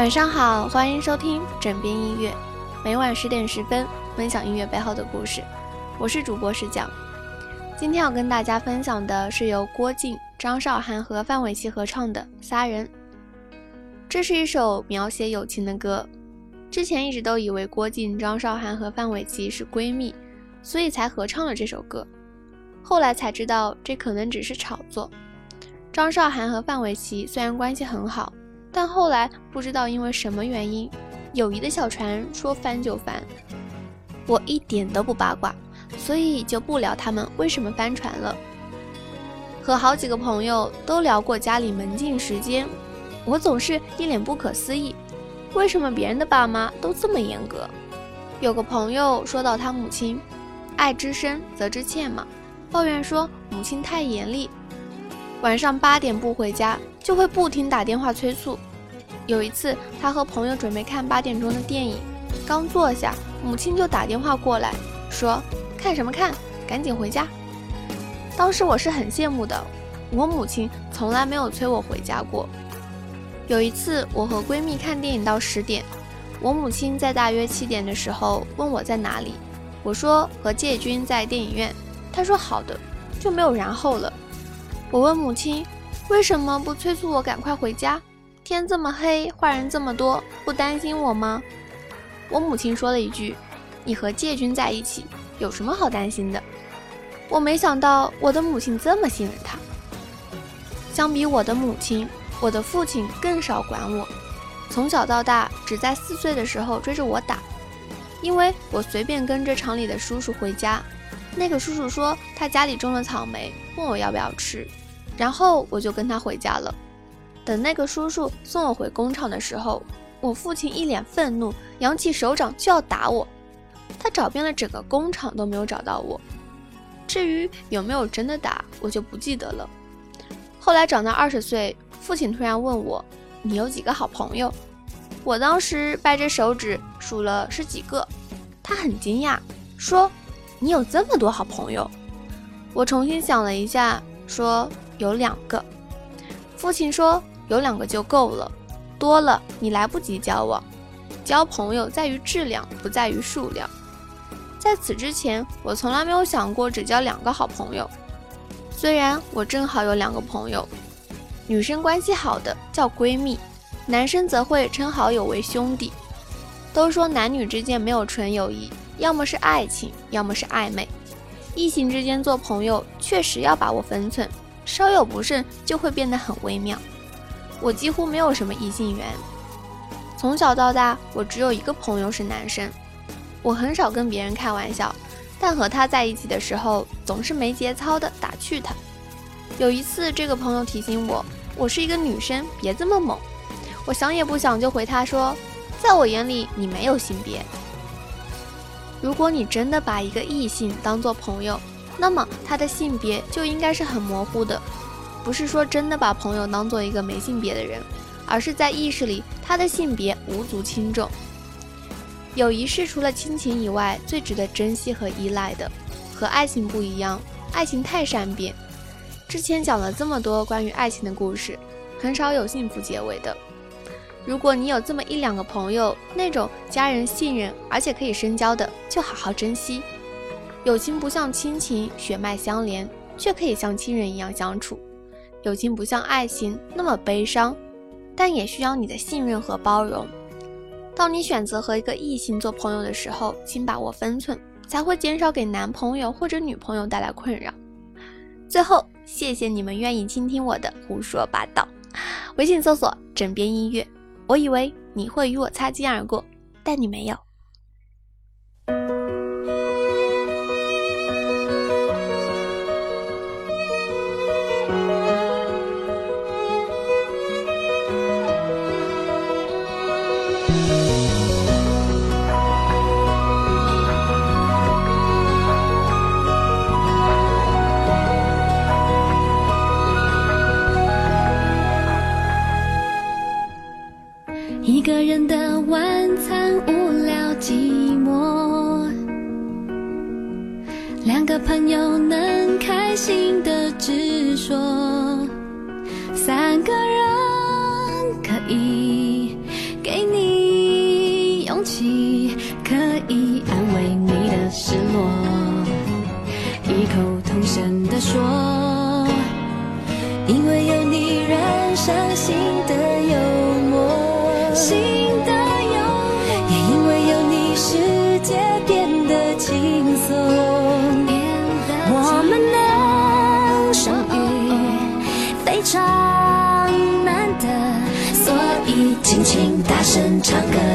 晚上好，欢迎收听枕边音乐，每晚十点十分分享音乐背后的故事。我是主播石讲，今天要跟大家分享的是由郭靖、张韶涵和范玮琪合唱的《仨人》。这是一首描写友情的歌。之前一直都以为郭靖、张韶涵和范玮琪是闺蜜，所以才合唱了这首歌。后来才知道，这可能只是炒作。张韶涵和范玮琪虽然关系很好。但后来不知道因为什么原因，友谊的小船说翻就翻。我一点都不八卦，所以就不聊他们为什么翻船了。和好几个朋友都聊过家里门禁时间，我总是一脸不可思议，为什么别人的爸妈都这么严格？有个朋友说到他母亲，爱之深责之切嘛，抱怨说母亲太严厉，晚上八点不回家。就会不停打电话催促。有一次，他和朋友准备看八点钟的电影，刚坐下，母亲就打电话过来，说：“看什么看？赶紧回家。”当时我是很羡慕的，我母亲从来没有催我回家过。有一次，我和闺蜜看电影到十点，我母亲在大约七点的时候问我在哪里，我说和介军在电影院，她说好的，就没有然后了。我问母亲。为什么不催促我赶快回家？天这么黑，坏人这么多，不担心我吗？我母亲说了一句：“你和介军在一起，有什么好担心的？”我没想到我的母亲这么信任他。相比我的母亲，我的父亲更少管我，从小到大只在四岁的时候追着我打，因为我随便跟着厂里的叔叔回家，那个叔叔说他家里种了草莓，问我要不要吃。然后我就跟他回家了。等那个叔叔送我回工厂的时候，我父亲一脸愤怒，扬起手掌就要打我。他找遍了整个工厂都没有找到我。至于有没有真的打，我就不记得了。后来长到二十岁，父亲突然问我：“你有几个好朋友？”我当时掰着手指数了是几个。他很惊讶，说：“你有这么多好朋友？”我重新想了一下，说。有两个，父亲说有两个就够了，多了你来不及交往。交朋友在于质量，不在于数量。在此之前，我从来没有想过只交两个好朋友。虽然我正好有两个朋友，女生关系好的叫闺蜜，男生则会称好友为兄弟。都说男女之间没有纯友谊，要么是爱情，要么是暧昧。异性之间做朋友，确实要把握分寸。稍有不慎就会变得很微妙。我几乎没有什么异性缘，从小到大我只有一个朋友是男生。我很少跟别人开玩笑，但和他在一起的时候总是没节操的打趣他。有一次，这个朋友提醒我，我是一个女生，别这么猛。我想也不想就回他说，在我眼里你没有性别。如果你真的把一个异性当做朋友，那么他的性别就应该是很模糊的，不是说真的把朋友当做一个没性别的人，而是在意识里他的性别无足轻重。友谊是除了亲情以外最值得珍惜和依赖的，和爱情不一样，爱情太善变。之前讲了这么多关于爱情的故事，很少有幸福结尾的。如果你有这么一两个朋友，那种家人信任而且可以深交的，就好好珍惜。友情不像亲情血脉相连，却可以像亲人一样相处；友情不像爱情那么悲伤，但也需要你的信任和包容。当你选择和一个异性做朋友的时候，请把握分寸，才会减少给男朋友或者女朋友带来困扰。最后，谢谢你们愿意倾听我的胡说八道。微信搜索“枕边音乐”，我以为你会与我擦肩而过，但你没有。两个朋友能开心的直说，三个人可以给你勇气可以安慰你的失落，异口同声的说，因为有你染上新唱歌。